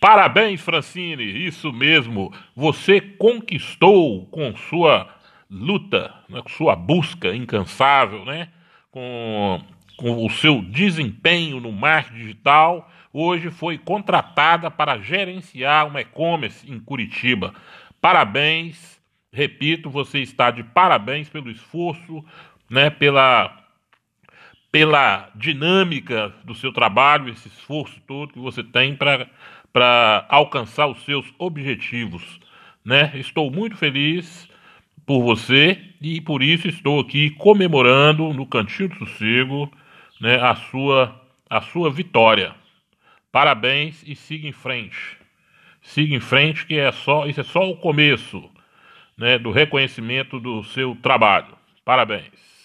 Parabéns, Francine, isso mesmo. Você conquistou com sua luta, né, com sua busca incansável, né, com, com o seu desempenho no marketing digital, hoje foi contratada para gerenciar uma e-commerce em Curitiba. Parabéns, repito, você está de parabéns pelo esforço, né, pela pela dinâmica do seu trabalho, esse esforço todo que você tem para alcançar os seus objetivos. Né? Estou muito feliz por você e por isso estou aqui comemorando no Cantinho do Sossego né, a, sua, a sua vitória. Parabéns e siga em frente. Siga em frente, que é só, isso é só o começo né, do reconhecimento do seu trabalho. Parabéns.